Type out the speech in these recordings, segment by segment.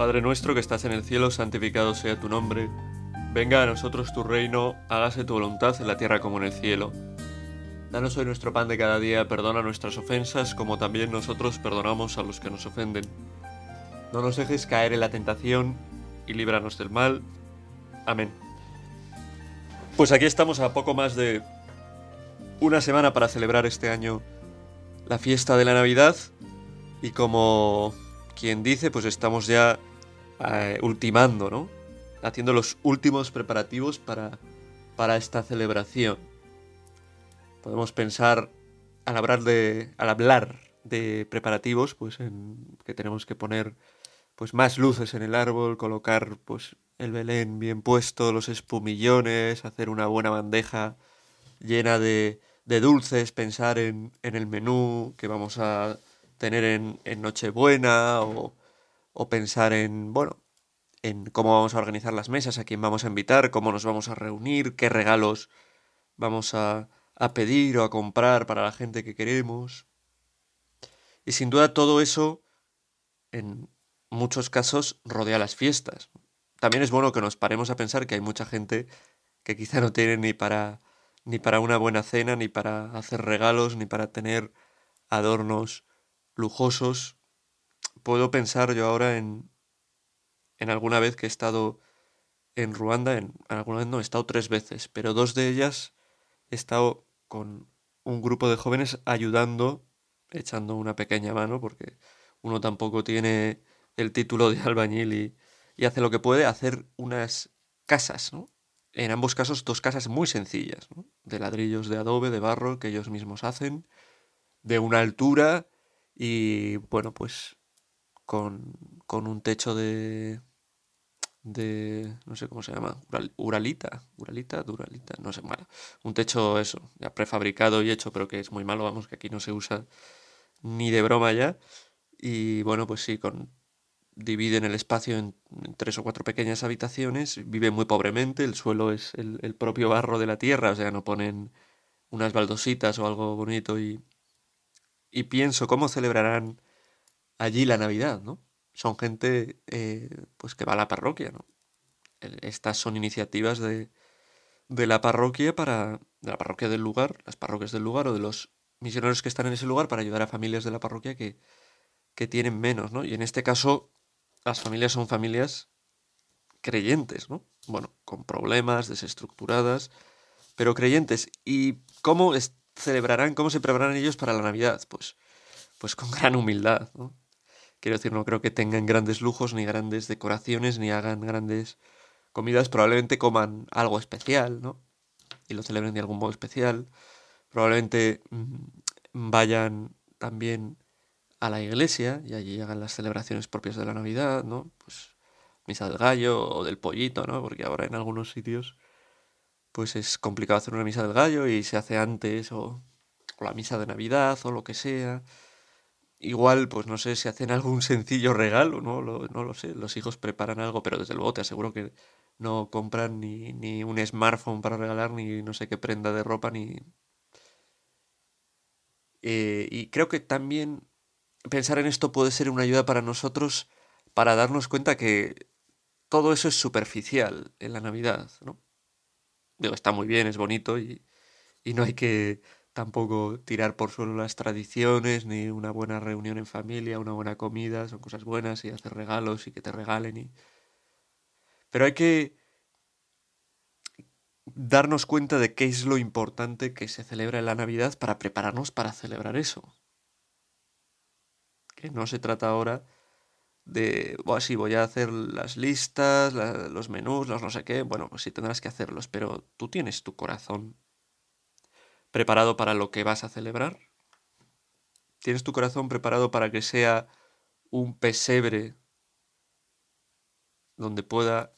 Padre nuestro que estás en el cielo, santificado sea tu nombre. Venga a nosotros tu reino, hágase tu voluntad en la tierra como en el cielo. Danos hoy nuestro pan de cada día, perdona nuestras ofensas, como también nosotros perdonamos a los que nos ofenden. No nos dejes caer en la tentación y líbranos del mal. Amén. Pues aquí estamos a poco más de una semana para celebrar este año la fiesta de la Navidad y como quien dice, pues estamos ya eh, ultimando, ¿no? Haciendo los últimos preparativos para, para esta celebración. Podemos pensar al hablar de, al hablar de preparativos, pues en que tenemos que poner pues más luces en el árbol, colocar pues el Belén bien puesto, los espumillones, hacer una buena bandeja llena de, de dulces, pensar en, en, el menú que vamos a tener en, en Nochebuena o, o pensar en, bueno, en cómo vamos a organizar las mesas, a quién vamos a invitar, cómo nos vamos a reunir, qué regalos vamos a, a pedir o a comprar para la gente que queremos. Y sin duda todo eso, en muchos casos, rodea las fiestas. También es bueno que nos paremos a pensar que hay mucha gente que quizá no tiene ni para ni para una buena cena, ni para hacer regalos, ni para tener adornos lujosos puedo pensar yo ahora en, en alguna vez que he estado en Ruanda, en, alguna vez no, he estado tres veces, pero dos de ellas he estado con un grupo de jóvenes ayudando, echando una pequeña mano, porque uno tampoco tiene el título de albañil y, y hace lo que puede, hacer unas casas, ¿no? En ambos casos, dos casas muy sencillas, ¿no? de ladrillos de adobe, de barro, que ellos mismos hacen, de una altura y, bueno, pues con, con un techo de, de no sé cómo se llama, uralita, uralita, duralita, no sé, malo. Un techo eso, ya prefabricado y hecho, pero que es muy malo, vamos, que aquí no se usa ni de broma ya. Y bueno, pues sí, con dividen el espacio en, tres o cuatro pequeñas habitaciones, vive muy pobremente, el suelo es el, el, propio barro de la tierra, o sea, no ponen unas baldositas o algo bonito y, y pienso cómo celebrarán allí la Navidad, ¿no? Son gente eh, pues que va a la parroquia, ¿no? Estas son iniciativas de, de la parroquia para. de la parroquia del lugar, las parroquias del lugar o de los misioneros que están en ese lugar para ayudar a familias de la parroquia que, que tienen menos, ¿no? Y en este caso, las familias son familias creyentes, ¿no? Bueno, con problemas, desestructuradas, pero creyentes. ¿Y cómo celebrarán, cómo se prepararán ellos para la Navidad? Pues, pues con gran humildad, ¿no? Quiero decir, no creo que tengan grandes lujos, ni grandes decoraciones, ni hagan grandes comidas. Probablemente coman algo especial, ¿no? Y lo celebren de algún modo especial. Probablemente mmm, vayan también a la iglesia y allí hagan las celebraciones propias de la Navidad, ¿no? Pues misa del gallo o del pollito, ¿no? Porque ahora en algunos sitios pues es complicado hacer una misa del gallo y se hace antes o, o la misa de Navidad o lo que sea. Igual, pues no sé si hacen algún sencillo regalo, ¿no? Lo, no lo sé. Los hijos preparan algo, pero desde luego te aseguro que no compran ni, ni un smartphone para regalar, ni no sé qué prenda de ropa, ni... Eh, y creo que también pensar en esto puede ser una ayuda para nosotros para darnos cuenta que todo eso es superficial en la Navidad, ¿no? Digo, está muy bien, es bonito y, y no hay que tampoco tirar por suelo las tradiciones, ni una buena reunión en familia, una buena comida, son cosas buenas y hacer regalos y que te regalen y... Pero hay que darnos cuenta de qué es lo importante que se celebra en la Navidad para prepararnos para celebrar eso. Que no se trata ahora de, bueno, sí, voy a hacer las listas, los menús, los no sé qué, bueno, pues sí tendrás que hacerlos, pero tú tienes tu corazón preparado para lo que vas a celebrar? ¿Tienes tu corazón preparado para que sea un pesebre donde pueda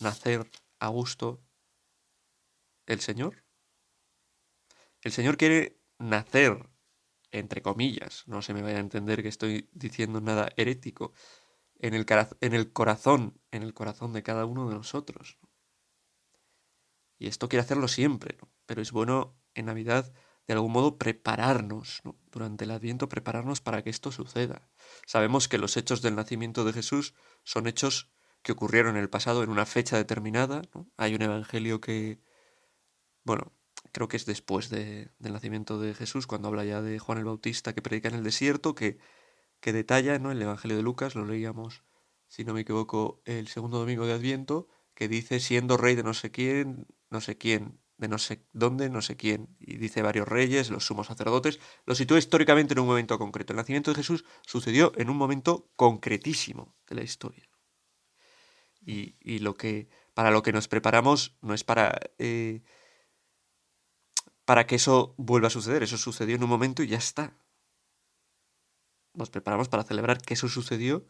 nacer a gusto el Señor? El Señor quiere nacer, entre comillas, no se me vaya a entender que estoy diciendo nada herético, en el, corazón, en el corazón de cada uno de nosotros. Y esto quiere hacerlo siempre, pero es bueno en Navidad de algún modo prepararnos, ¿no? durante el Adviento prepararnos para que esto suceda. Sabemos que los hechos del nacimiento de Jesús son hechos que ocurrieron en el pasado en una fecha determinada. Hay un evangelio que, bueno, creo que es después del nacimiento de Jesús, cuando habla ya de Juan el Bautista que predica en el desierto, que, que detalla ¿no? el evangelio de Lucas, lo leíamos, si no me equivoco, el segundo domingo de Adviento, que dice, siendo rey de no sé quién, no sé quién, de no sé dónde, no sé quién, y dice varios reyes, los sumos sacerdotes, lo sitúa históricamente en un momento concreto. El nacimiento de Jesús sucedió en un momento concretísimo de la historia. Y, y lo que, para lo que nos preparamos no es para, eh, para que eso vuelva a suceder, eso sucedió en un momento y ya está. Nos preparamos para celebrar que eso sucedió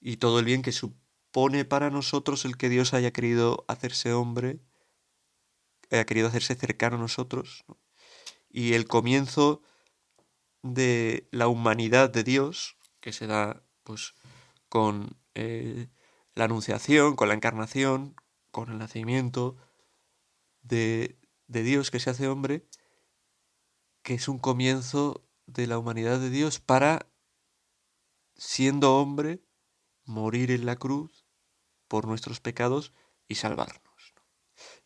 y todo el bien que supone para nosotros el que Dios haya querido hacerse hombre ha querido hacerse cercano a nosotros. Y el comienzo de la humanidad de Dios, que se da pues, con eh, la anunciación, con la encarnación, con el nacimiento de, de Dios que se hace hombre, que es un comienzo de la humanidad de Dios para, siendo hombre, morir en la cruz por nuestros pecados y salvarnos.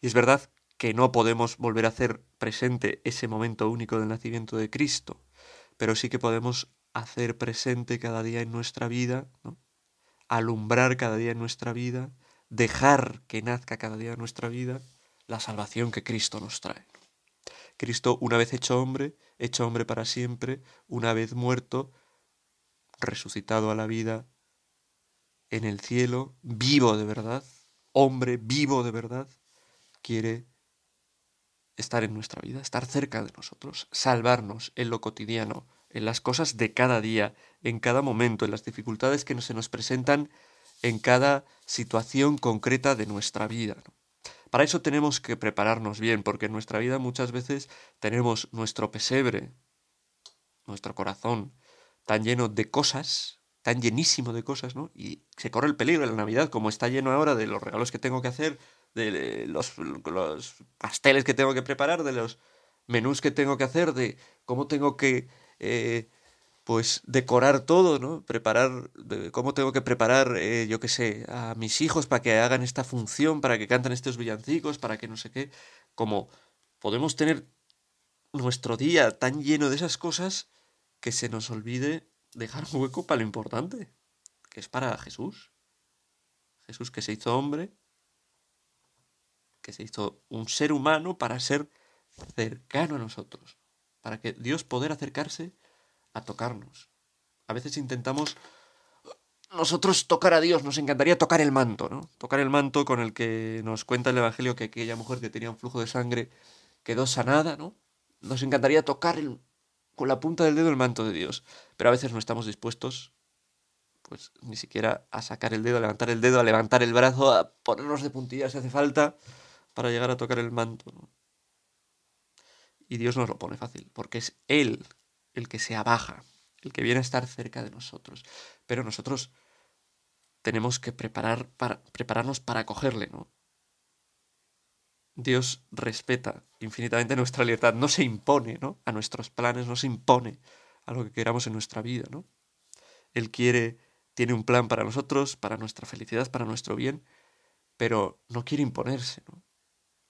Y es verdad que no podemos volver a hacer presente ese momento único del nacimiento de Cristo, pero sí que podemos hacer presente cada día en nuestra vida, alumbrar cada día en nuestra vida, dejar que nazca cada día en nuestra vida la salvación que Cristo nos trae. Cristo, una vez hecho hombre, hecho hombre para siempre, una vez muerto, resucitado a la vida en el cielo, vivo de verdad, hombre vivo de verdad, quiere estar en nuestra vida, estar cerca de nosotros, salvarnos en lo cotidiano, en las cosas de cada día, en cada momento, en las dificultades que se nos presentan en cada situación concreta de nuestra vida. Para eso tenemos que prepararnos bien, porque en nuestra vida muchas veces tenemos nuestro pesebre, nuestro corazón, tan lleno de cosas, tan llenísimo de cosas, ¿no? Y se corre el peligro en la Navidad, como está lleno ahora de los regalos que tengo que hacer, de los, los, pasteles que tengo que preparar, de los menús que tengo que hacer, de cómo tengo que eh, pues decorar todo, ¿no? Preparar, cómo tengo que preparar, eh, yo qué sé, a mis hijos para que hagan esta función, para que canten estos villancicos, para que no sé qué. Como podemos tener nuestro día tan lleno de esas cosas que se nos olvide dejar un hueco para lo importante, que es para Jesús. Jesús que se hizo hombre, que se hizo un ser humano para ser cercano a nosotros, para que Dios poder acercarse a tocarnos. A veces intentamos nosotros tocar a Dios, nos encantaría tocar el manto, ¿no? Tocar el manto con el que nos cuenta el Evangelio que aquella mujer que tenía un flujo de sangre quedó sanada, ¿no? Nos encantaría tocar con la punta del dedo el manto de Dios, pero a veces no estamos dispuestos pues ni siquiera a sacar el dedo, a levantar el dedo, a levantar el brazo, a ponernos de puntillas si hace falta, para llegar a tocar el manto. Y Dios nos lo pone fácil, porque es Él el que se abaja, el que viene a estar cerca de nosotros. Pero nosotros tenemos que preparar para, prepararnos para acogerle, ¿no? Dios respeta infinitamente nuestra libertad, no se impone, ¿no? A nuestros planes, no se impone a lo que queramos en nuestra vida, ¿no? Él quiere, tiene un plan para nosotros, para nuestra felicidad, para nuestro bien, pero no quiere imponerse, ¿no?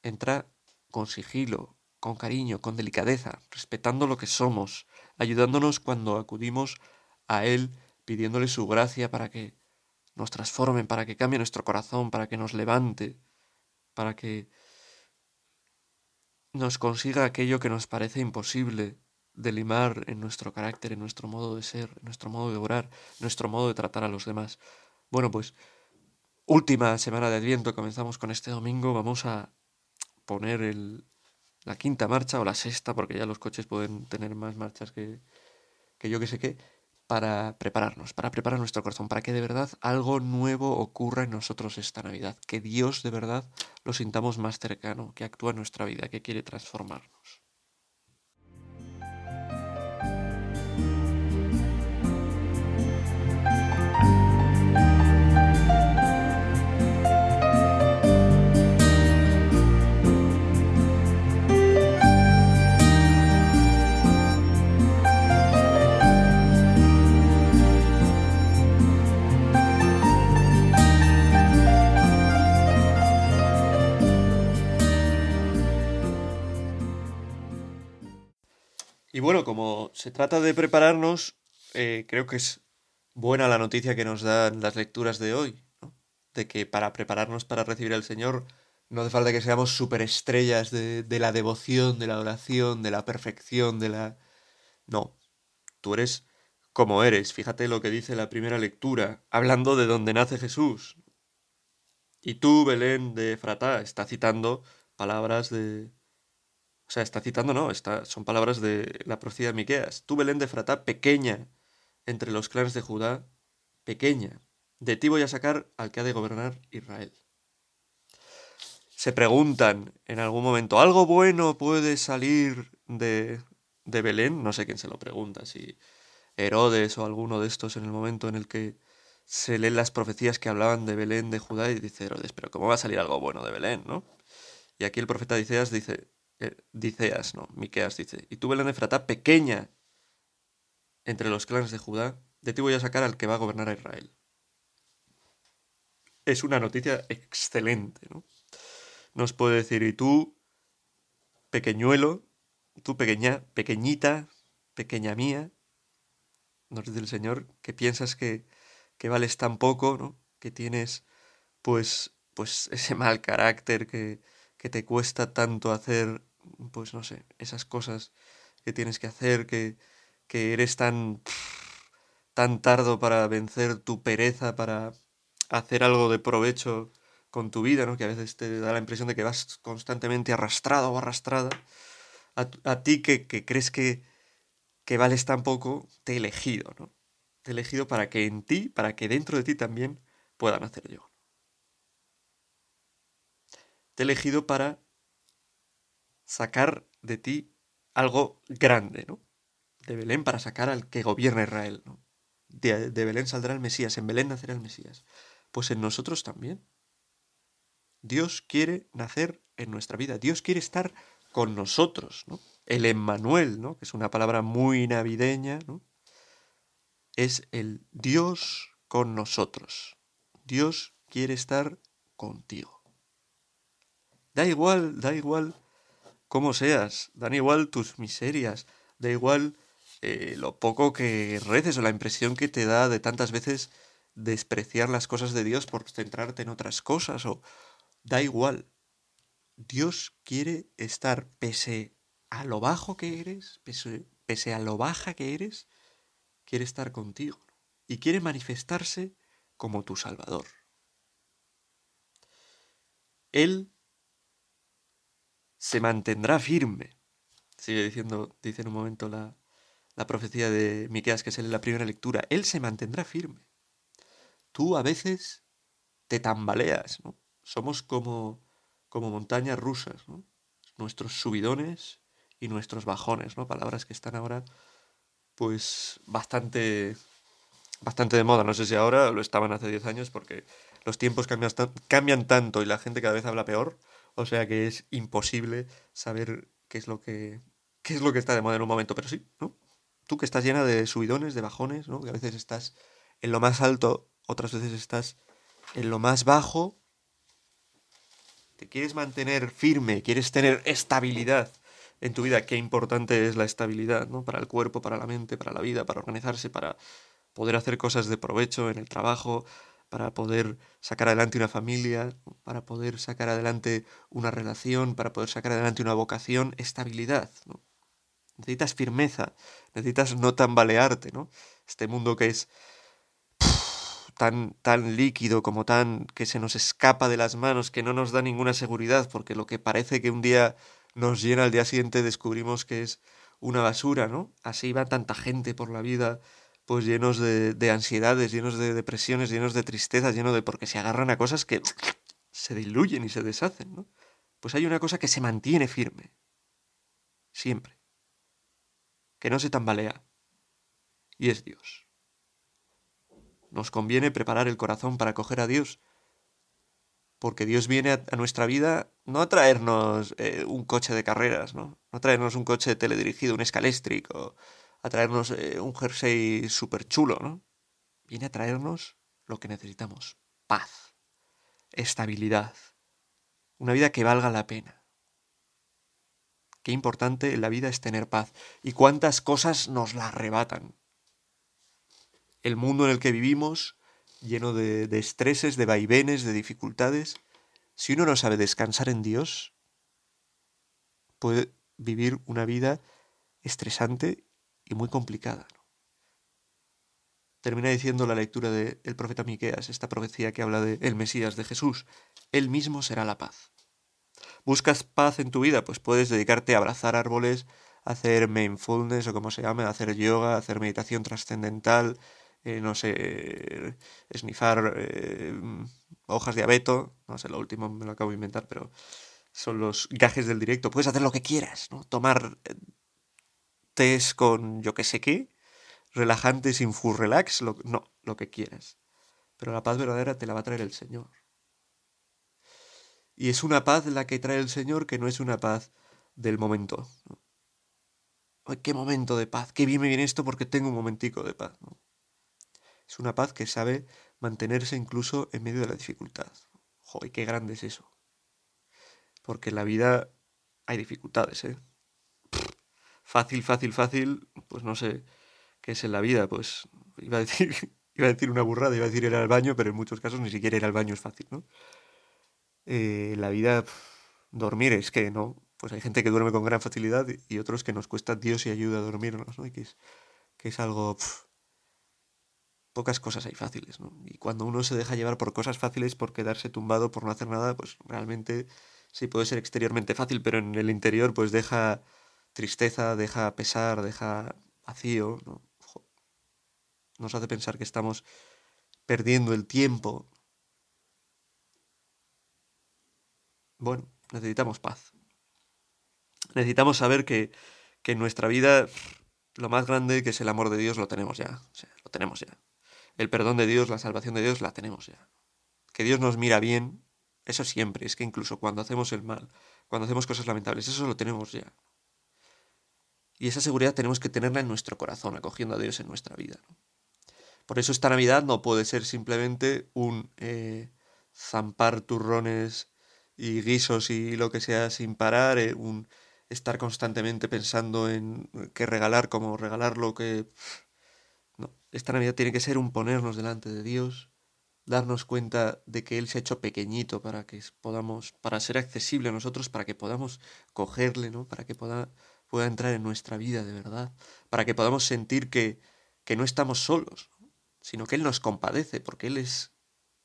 Entra con sigilo, con cariño, con delicadeza, respetando lo que somos, ayudándonos cuando acudimos a Él, pidiéndole su gracia para que nos transforme, para que cambie nuestro corazón, para que nos levante, para que nos consiga aquello que nos parece imposible de limar en nuestro carácter, en nuestro modo de ser, en nuestro modo de orar, en nuestro modo de tratar a los demás. Bueno, pues última semana de Adviento, comenzamos con este domingo, vamos a poner el, la quinta marcha o la sexta, porque ya los coches pueden tener más marchas que, que yo que sé qué, para prepararnos, para preparar nuestro corazón, para que de verdad algo nuevo ocurra en nosotros esta Navidad, que Dios de verdad lo sintamos más cercano, que actúa en nuestra vida, que quiere transformarnos. Y bueno, como se trata de prepararnos, eh, creo que es buena la noticia que nos dan las lecturas de hoy, ¿no? de que para prepararnos para recibir al Señor no hace falta que seamos superestrellas de, la devoción, de la oración, de la perfección, de la... No, tú eres como eres. Fíjate lo que dice la primera lectura, hablando de donde nace Jesús. Y tú, Belén de Fratá, está citando palabras de, o sea, está citando, no, está, son palabras de la profecía de Miqueas. Tú, Belén de Fratá, pequeña entre los clanes de Judá, pequeña, de ti voy a sacar al que ha de gobernar Israel. Se preguntan en algún momento, ¿algo bueno puede salir de, de Belén? No sé quién se lo pregunta, si Herodes o alguno de estos en el momento en el que se leen las profecías que hablaban de Belén de Judá y dice Herodes, pero ¿cómo va a salir algo bueno de Belén, no? Y aquí el profeta Diceas dice, eh, Diceas, no, Miqueas dice, y tú Belén Efratá, pequeña entre los clanes de Judá, de ti voy a sacar al que va a gobernar a Israel. Es una noticia excelente, ¿no? Nos puede decir, y tú, pequeñuelo, tú pequeña, pequeñita, pequeña mía, nos dice el Señor, que piensas que, que vales tan poco, ¿no? Que tienes, pues, pues ese mal carácter que, que te cuesta tanto hacer, pues no sé, esas cosas que tienes que hacer, que, que eres tan, tan tardo para vencer tu pereza, para hacer algo de provecho con tu vida, ¿no? Que a veces te da la impresión de que vas constantemente arrastrado o arrastrada. A, ti que, que, crees que, que vales tan poco, te he elegido, ¿no? Te he elegido para que en ti, para que dentro de ti también puedan hacer yo. te he elegido para sacar de ti algo grande, ¿no? De Belén para sacar al que gobierna Israel, ¿no? De, Belén saldrá el Mesías, en Belén nacerá el Mesías. Pues en nosotros también. Dios quiere nacer en nuestra vida, Dios quiere estar con nosotros, ¿no? El Emmanuel, ¿no? Que es una palabra muy navideña, ¿no? Es el Dios con nosotros. Dios quiere estar contigo. Da igual, da igual cómo seas, dan igual tus miserias, da igual eh, lo poco que reces o la impresión que te da de tantas veces despreciar las cosas de Dios por centrarte en otras cosas o da igual. Dios quiere estar pese a lo bajo que eres, pese, pese a lo baja que eres, quiere estar contigo y quiere manifestarse como tu Salvador. Él se mantendrá firme. Sigue diciendo, dice en un momento la, la profecía de Miqueas que es en la primera lectura. Él se mantendrá firme. Tú a veces te tambaleas, ¿no? Somos como, como montañas rusas, ¿no? Nuestros subidones y nuestros bajones, ¿no? Palabras que están ahora, pues, bastante, bastante de moda. No sé si ahora lo estaban hace 10 años porque los tiempos cambian, cambian tanto y la gente cada vez habla peor o sea que es imposible saber qué es lo que qué es lo que está de moda en un momento, pero sí, ¿no? Tú que estás llena de subidones, de bajones, ¿no? Que a veces estás en lo más alto, otras veces estás en lo más bajo. Te quieres mantener firme, quieres tener estabilidad en tu vida. Qué importante es la estabilidad, ¿no? Para el cuerpo, para la mente, para la vida, para organizarse, para poder hacer cosas de provecho en el trabajo, para poder sacar adelante una familia, para poder sacar adelante una relación, para poder sacar adelante una vocación, estabilidad. Necesitas firmeza, necesitas no tambalearte, ¿no? Este mundo que es tan, tan líquido como tan que se nos escapa de las manos, que no nos da ninguna seguridad, porque lo que parece que un día nos llena al día siguiente descubrimos que es una basura, ¿no? Así va tanta gente por la vida pues llenos de, de ansiedades, llenos de depresiones, llenos de tristezas, llenos de... porque se agarran a cosas que se diluyen y se deshacen, ¿no? Pues hay una cosa que se mantiene firme, siempre, que no se tambalea, y es Dios. Nos conviene preparar el corazón para acoger a Dios, porque Dios viene a, nuestra vida no a traernos eh, un coche de carreras, ¿no? No a traernos un coche teledirigido, un escaléstrico, a traernos eh, un jersey súper chulo, ¿no? Viene a traernos lo que necesitamos. Paz, estabilidad, una vida que valga la pena. Qué importante en la vida es tener paz. Y cuántas cosas nos la arrebatan. El mundo en el que vivimos, lleno de, de estreses, de vaivenes, de dificultades, si uno no sabe descansar en Dios, puede vivir una vida estresante y muy complicada. Termina diciendo la lectura del profeta Miqueas, esta profecía que habla de el Mesías de Jesús. Él mismo será la paz. ¿Buscas paz en tu vida? Pues puedes dedicarte a abrazar árboles, hacer mindfulness o como se llame, hacer yoga, hacer meditación trascendental, eh, no sé, esnifar eh, hojas de abeto, no sé, lo último me lo acabo de inventar, pero son los gajes del directo. Puedes hacer lo que quieras, ¿no? Tomar eh, tés con yo que sé qué, relajante sin full relax, lo, no, lo que quieras. Pero la paz verdadera te la va a traer el Señor. Y es una paz la que trae el Señor que no es una paz del momento. Ay, qué momento de paz, qué bien me viene esto porque tengo un momentico de paz. Es una paz que sabe mantenerse incluso en medio de la dificultad. Joder, qué grande es eso. Porque en la vida hay dificultades, ¿eh? Fácil, fácil, fácil, pues no sé qué es en la vida, pues iba a decir, iba a decir una burrada, iba a decir ir al baño, pero en muchos casos ni siquiera ir al baño es fácil, ¿no? Eh, la vida, dormir es que, ¿no? Pues hay gente que duerme con gran facilidad y otros que nos cuesta Dios y ayuda a dormirnos, ¿no? Que es, que es algo... pocas cosas hay fáciles, ¿no? Y cuando uno se deja llevar por cosas fáciles, por quedarse tumbado, por no hacer nada, pues realmente sí puede ser exteriormente fácil, pero en el interior pues deja tristeza, deja pesar, deja vacío, ¿no? nos hace pensar que estamos perdiendo el tiempo. Bueno, necesitamos paz. Necesitamos saber que, en nuestra vida lo más grande que es el amor de Dios lo tenemos ya. O sea, lo tenemos ya. El perdón de Dios, la salvación de Dios la tenemos ya. Que Dios nos mira bien, eso siempre. Es que incluso cuando hacemos el mal, cuando hacemos cosas lamentables, eso lo tenemos ya. Y esa seguridad tenemos que tenerla en nuestro corazón, acogiendo a Dios en nuestra vida. Por eso esta Navidad no puede ser simplemente un eh, zampar turrones y guisos y lo que sea sin parar, eh, un estar constantemente pensando en qué regalar, cómo regalar lo que... No, esta Navidad tiene que ser un ponernos delante de Dios, darnos cuenta de que Él se ha hecho pequeñito para que podamos, para ser accesible a nosotros, para que podamos cogerle, ¿no? Para que pueda, pueda entrar en nuestra vida de verdad, para que podamos sentir que, que no estamos solos, sino que Él nos compadece, porque Él es,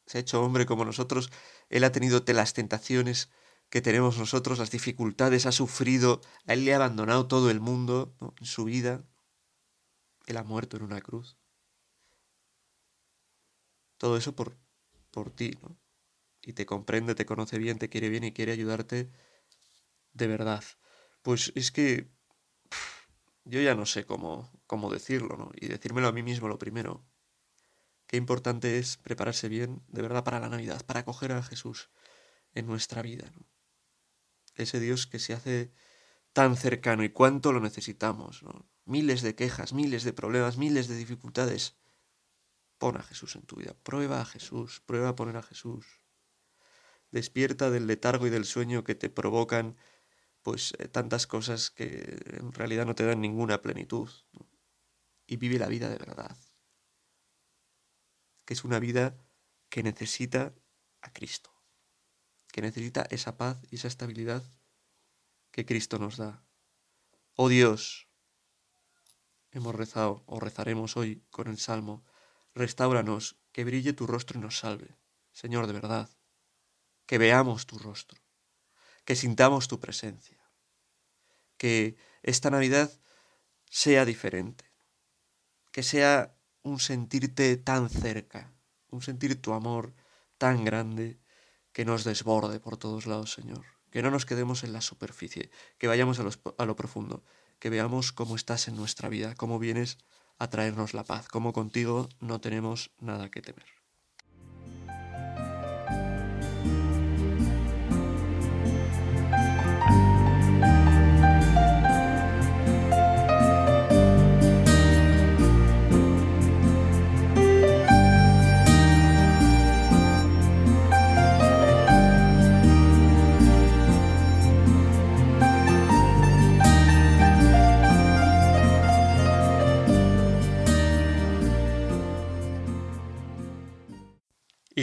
se ha hecho hombre como nosotros, Él ha tenido las tentaciones que tenemos nosotros, las dificultades, ha sufrido, a Él le ha abandonado todo el mundo en su vida, Él ha muerto en una cruz. Todo eso por, por ti, ¿no? Y te comprende, te conoce bien, te quiere bien y quiere ayudarte de verdad. Pues es que yo ya no sé cómo, cómo decirlo, ¿no? Y decírmelo a mí mismo lo primero. Qué importante es prepararse bien, de verdad, para la Navidad, para acoger a Jesús en nuestra vida. Ese Dios que se hace tan cercano y cuánto lo necesitamos. Miles de quejas, miles de problemas, miles de dificultades. Pon a Jesús en tu vida. Prueba a Jesús. Prueba a poner a Jesús. Despierta del letargo y del sueño que te provocan pues eh, tantas cosas que en realidad no te dan ninguna plenitud. Y vive la vida de verdad que es una vida que necesita a Cristo, que necesita esa paz y esa estabilidad que Cristo nos da. Oh Dios, hemos rezado o rezaremos hoy con el Salmo, restauranos, que brille tu rostro y nos salve. Señor, de verdad, que veamos tu rostro, que sintamos tu presencia, que esta Navidad sea diferente, que sea un sentirte tan cerca, un sentir tu amor tan grande que nos desborde por todos lados, Señor. Que no nos quedemos en la superficie, que vayamos a, lo profundo, que veamos cómo estás en nuestra vida, cómo vienes a traernos la paz, cómo contigo no tenemos nada que temer.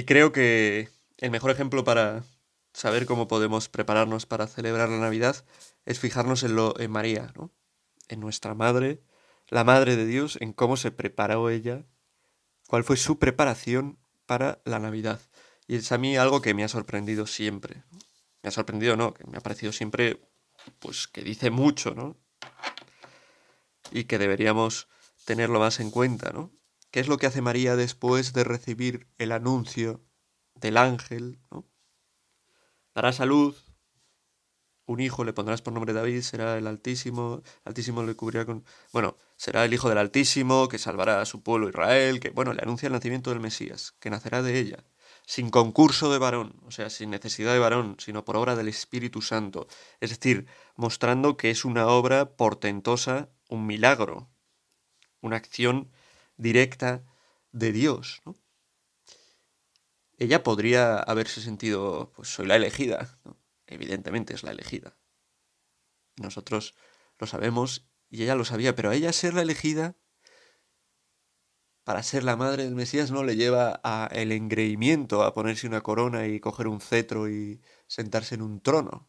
Creo que el mejor ejemplo para saber cómo podemos prepararnos para celebrar la Navidad es fijarnos en lo en María, ¿no? En nuestra madre, la madre de Dios, en cómo se preparó ella, cuál fue su preparación para la Navidad. Y es a mí algo que me ha sorprendido siempre. Me ha sorprendido, no, que me ha parecido siempre, pues que dice mucho, ¿no? Y que deberíamos tenerlo más en cuenta, ¿no? ¿Qué es lo que hace María después de recibir el anuncio del ángel, ¿no? Dará salud, un hijo le pondrás por nombre David, será el Altísimo, Altísimo le cubrirá con... Bueno, será el Hijo del Altísimo, que salvará a su pueblo Israel, que, bueno, le anuncia el nacimiento del Mesías, que nacerá de ella, sin concurso de varón, o sea, sin necesidad de varón, sino por obra del Espíritu Santo, es decir, mostrando que es una obra portentosa, un milagro, una acción directa de Dios, ¿no? Ella podría haberse sentido, pues soy la elegida, ¿no? evidentemente es la elegida. Nosotros lo sabemos y ella lo sabía, pero a ella ser la elegida para ser la madre del Mesías no le lleva a el engreimiento, a ponerse una corona y coger un cetro y sentarse en un trono,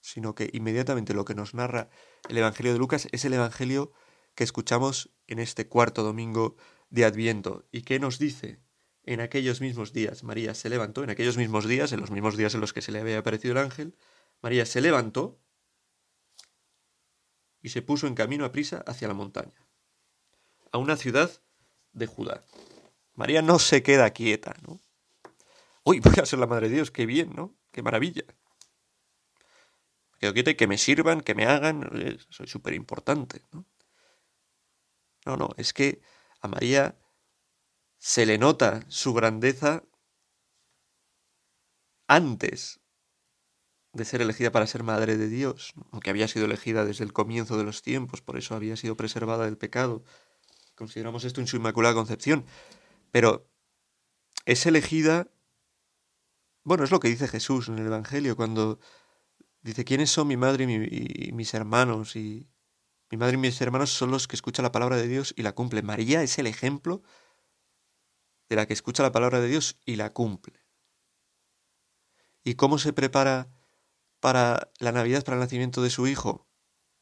sino que inmediatamente lo que nos narra el Evangelio de Lucas es el Evangelio que escuchamos en este cuarto domingo de Adviento y que nos dice en aquellos mismos días María se levantó, en aquellos mismos días, en los mismos días en los que se le había aparecido el ángel, María se levantó y se puso en camino a prisa hacia la montaña, a una ciudad de Judá. María no se queda quieta, ¿no? Uy, voy a ser la madre de Dios, qué bien, ¿no? Qué maravilla. Quedo quieta y que me sirvan, que me hagan, soy súper importante, ¿no? No, no, es que a María se le nota su grandeza antes de ser elegida para ser madre de Dios, aunque había sido elegida desde el comienzo de los tiempos, por eso había sido preservada del pecado. Consideramos esto en su inmaculada concepción. Pero es elegida, bueno, es lo que dice Jesús en el Evangelio, cuando dice, ¿quiénes son mi madre y, y mis hermanos? Y mi madre y mis hermanos son los que escuchan la palabra de Dios y la cumplen. María es el ejemplo de la que escucha la palabra de Dios y la cumple. ¿Y cómo se prepara para la Navidad, para el nacimiento de su Hijo?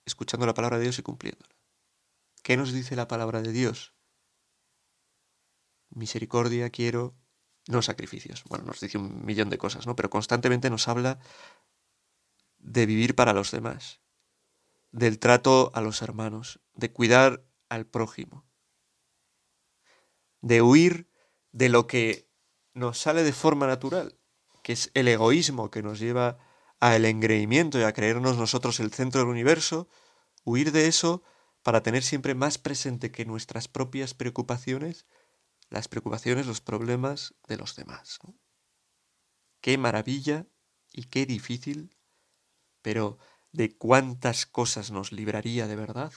Escuchando la palabra de Dios y cumpliéndola. ¿Qué nos dice la palabra de Dios? Misericordia quiero, no sacrificios. Bueno, nos dice un millón de cosas, ¿no? Pero constantemente nos habla de vivir para los demás, del trato a los hermanos, de cuidar al prójimo, de huir de lo que nos sale de forma natural, que es el egoísmo que nos lleva al engreimiento y a creernos nosotros el centro del universo, huir de eso para tener siempre más presente que nuestras propias preocupaciones, las preocupaciones, los problemas de los demás. Qué maravilla y qué difícil, pero de cuántas cosas nos libraría de verdad.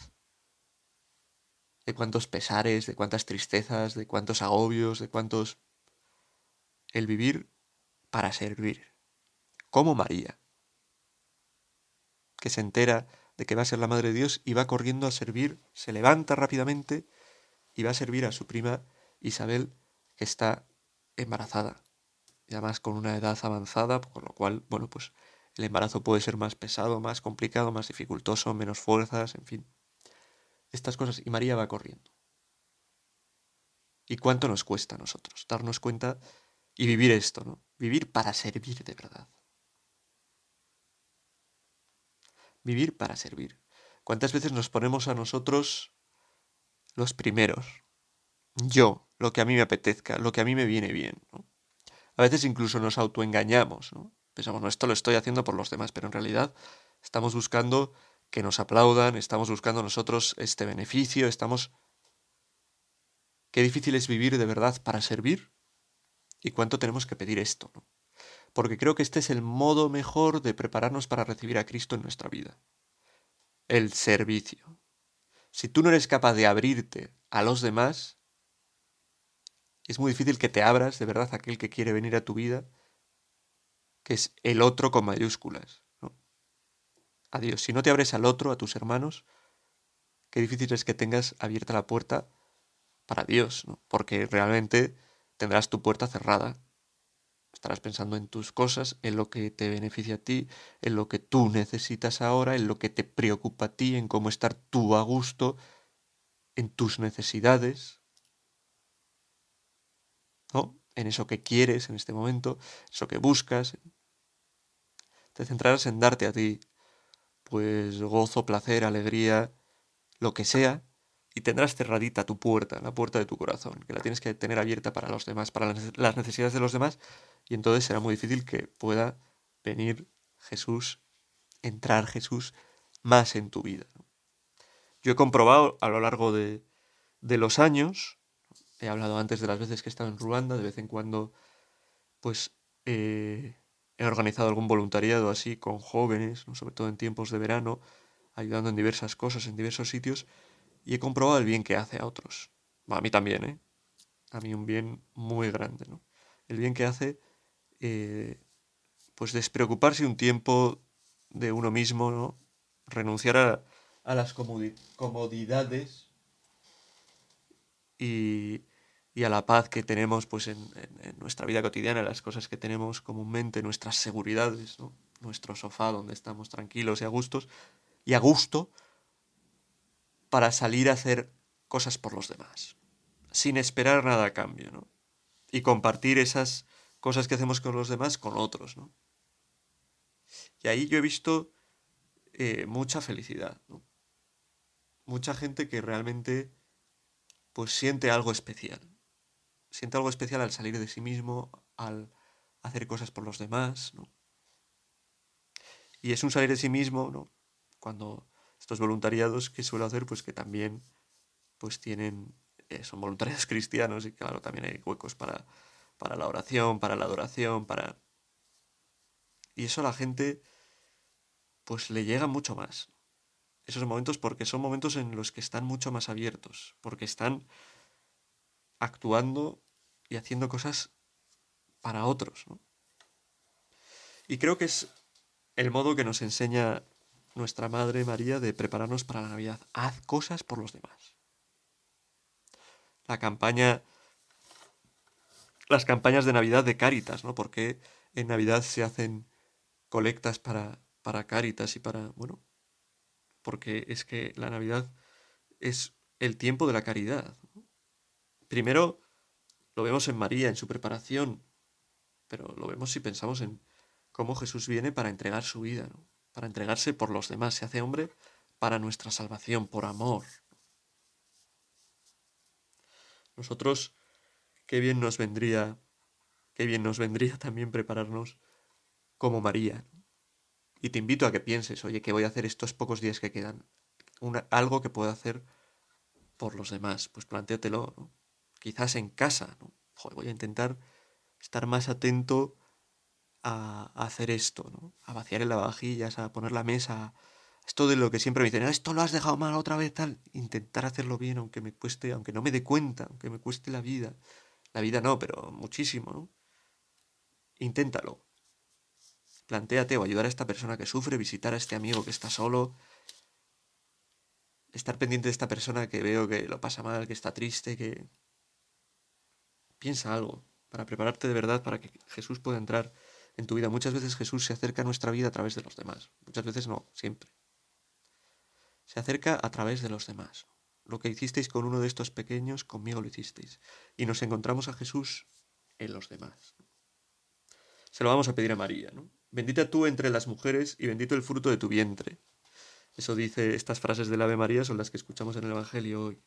De cuántos pesares, de cuántas tristezas, de cuántos agobios, de cuántos... El vivir para servir, como María, que se entera de que va a ser la Madre de Dios y va corriendo a servir, se levanta rápidamente y va a servir a su prima Isabel, que está embarazada, y además con una edad avanzada, con lo cual, bueno, pues el embarazo puede ser más pesado, más complicado, más dificultoso, menos fuerzas, en fin estas cosas y María va corriendo. ¿Y cuánto nos cuesta a nosotros darnos cuenta y vivir esto, ¿no? Vivir para servir de verdad. Vivir para servir. ¿Cuántas veces nos ponemos a nosotros los primeros? Yo, lo que a mí me apetezca, lo que a mí me viene bien. ¿no? A veces incluso nos autoengañamos, ¿no? Pensamos, no, esto lo estoy haciendo por los demás, pero en realidad estamos buscando que nos aplaudan, estamos buscando nosotros este beneficio, estamos... Qué difícil es vivir de verdad para servir y cuánto tenemos que pedir esto, ¿no? Porque creo que este es el modo mejor de prepararnos para recibir a Cristo en nuestra vida. El servicio. Si tú no eres capaz de abrirte a los demás, es muy difícil que te abras de verdad a aquel que quiere venir a tu vida, que es el otro con mayúsculas Dios. Si no te abres al otro, a tus hermanos, qué difícil es que tengas abierta la puerta para Dios, ¿no? porque realmente tendrás tu puerta cerrada. Estarás pensando en tus cosas, en lo que te beneficia a ti, en lo que tú necesitas ahora, en lo que te preocupa a ti, en cómo estar tú a gusto, en tus necesidades, ¿no? En eso que quieres en este momento, eso que buscas. Te centrarás en darte a ti, pues gozo, placer, alegría, lo que sea, y tendrás cerradita tu puerta, la puerta de tu corazón, que la tienes que tener abierta para los demás, para las necesidades de los demás, y entonces será muy difícil que pueda venir Jesús, entrar Jesús más en tu vida. Yo he comprobado a lo largo de, de los años, he hablado antes de las veces que he estado en Ruanda, de vez en cuando, pues eh, he organizado algún voluntariado así con jóvenes, sobre todo en tiempos de verano, ayudando en diversas cosas, en diversos sitios, y he comprobado el bien que hace a otros. a mí también, ¿eh? A mí un bien muy grande, ¿no? El bien que hace, eh, pues despreocuparse un tiempo de uno mismo, ¿no? Renunciar a, a las comodidades y, y, a la paz que tenemos pues en, nuestra vida cotidiana, las cosas que tenemos comúnmente, nuestras seguridades, nuestro sofá donde estamos tranquilos y a gustos, y a gusto, para salir a hacer cosas por los demás, sin esperar nada a cambio. Y compartir esas cosas que hacemos con los demás con otros. Y ahí yo he visto eh, mucha felicidad. Mucha gente que realmente pues siente algo especial. Siente algo especial al salir de sí mismo, al hacer cosas por los demás, ¿no? Y es un salir de sí mismo, ¿no? Cuando estos voluntariados que suelo hacer, pues que también pues tienen, eh, son voluntarios cristianos y claro, también hay huecos para, para la oración, para la adoración, para... Y eso a la gente pues le llega mucho más. Esos momentos porque son momentos en los que están mucho más abiertos, porque están actuando y haciendo cosas para otros. Y creo que es el modo que nos enseña nuestra Madre María de prepararnos para la Navidad. Haz cosas por los demás. La campaña, las campañas de Navidad de Cáritas, ¿no? Porque en Navidad se hacen colectas para, para Cáritas y para, bueno, porque es que la Navidad es el tiempo de la caridad. Primero lo vemos en María, en su preparación, pero lo vemos si pensamos en cómo Jesús viene para entregar su vida, para entregarse por los demás, se hace hombre para nuestra salvación, por amor. Nosotros, qué bien nos vendría, qué bien nos vendría también prepararnos como María. Y te invito a que pienses, oye, ¿qué voy a hacer estos pocos días que quedan? algo que pueda hacer por los demás. Pues plantéatelo, ¿no? Quizás en casa, ¿no? voy a intentar estar más atento a, hacer esto, ¿no? A vaciar en lavavajillas, a poner la mesa. Esto de lo que siempre me dicen, esto lo has dejado mal otra vez, tal. Intentar hacerlo bien, aunque me cueste, aunque no me dé cuenta, aunque me cueste la vida. La vida no, pero muchísimo, ¿no? Inténtalo. Plantéate o ayudar a esta persona que sufre, visitar a este amigo que está solo, estar pendiente de esta persona que veo que lo pasa mal, que está triste, que... Piensa algo para prepararte de verdad para que Jesús pueda entrar en tu vida. Muchas veces Jesús se acerca a nuestra vida a través de los demás. Muchas veces no, siempre. Se acerca a través de los demás. Lo que hicisteis con uno de estos pequeños, conmigo lo hicisteis. Y nos encontramos a Jesús en los demás. Se lo vamos a pedir a María, ¿no? Bendita tú entre las mujeres y bendito el fruto de tu vientre. Eso dice, estas frases del Ave María son las que escuchamos en el Evangelio hoy.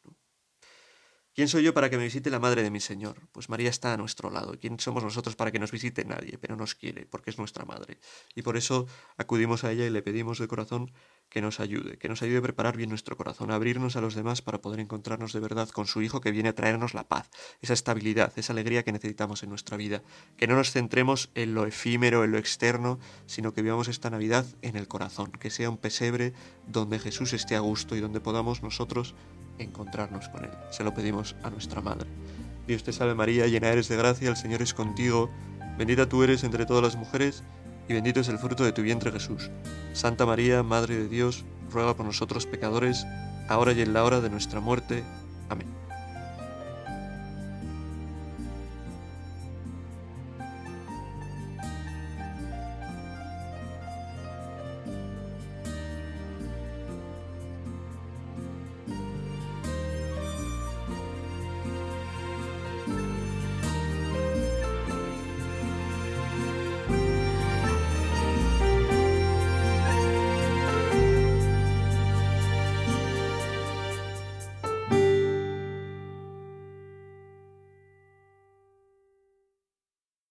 ¿Quién soy yo para que me visite la madre de mi Señor? Pues María está a nuestro lado. ¿Quién somos nosotros para que nos visite nadie? Pero nos quiere, porque es nuestra madre. Y por eso acudimos a ella y le pedimos de corazón que nos ayude, que nos ayude a preparar bien nuestro corazón, a abrirnos a los demás para poder encontrarnos de verdad con su Hijo que viene a traernos la paz, esa estabilidad, esa alegría que necesitamos en nuestra vida. Que no nos centremos en lo efímero, en lo externo, sino que vivamos esta Navidad en el corazón, que sea un pesebre donde Jesús esté a gusto y donde podamos nosotros encontrarnos con Él. Se lo pedimos a nuestra Madre. Dios te salve María, llena eres de gracia, el Señor es contigo, bendita tú eres entre todas las mujeres, y bendito es el fruto de tu vientre Jesús. Santa María, Madre de Dios, ruega por nosotros pecadores, ahora y en la hora de nuestra muerte. Amén.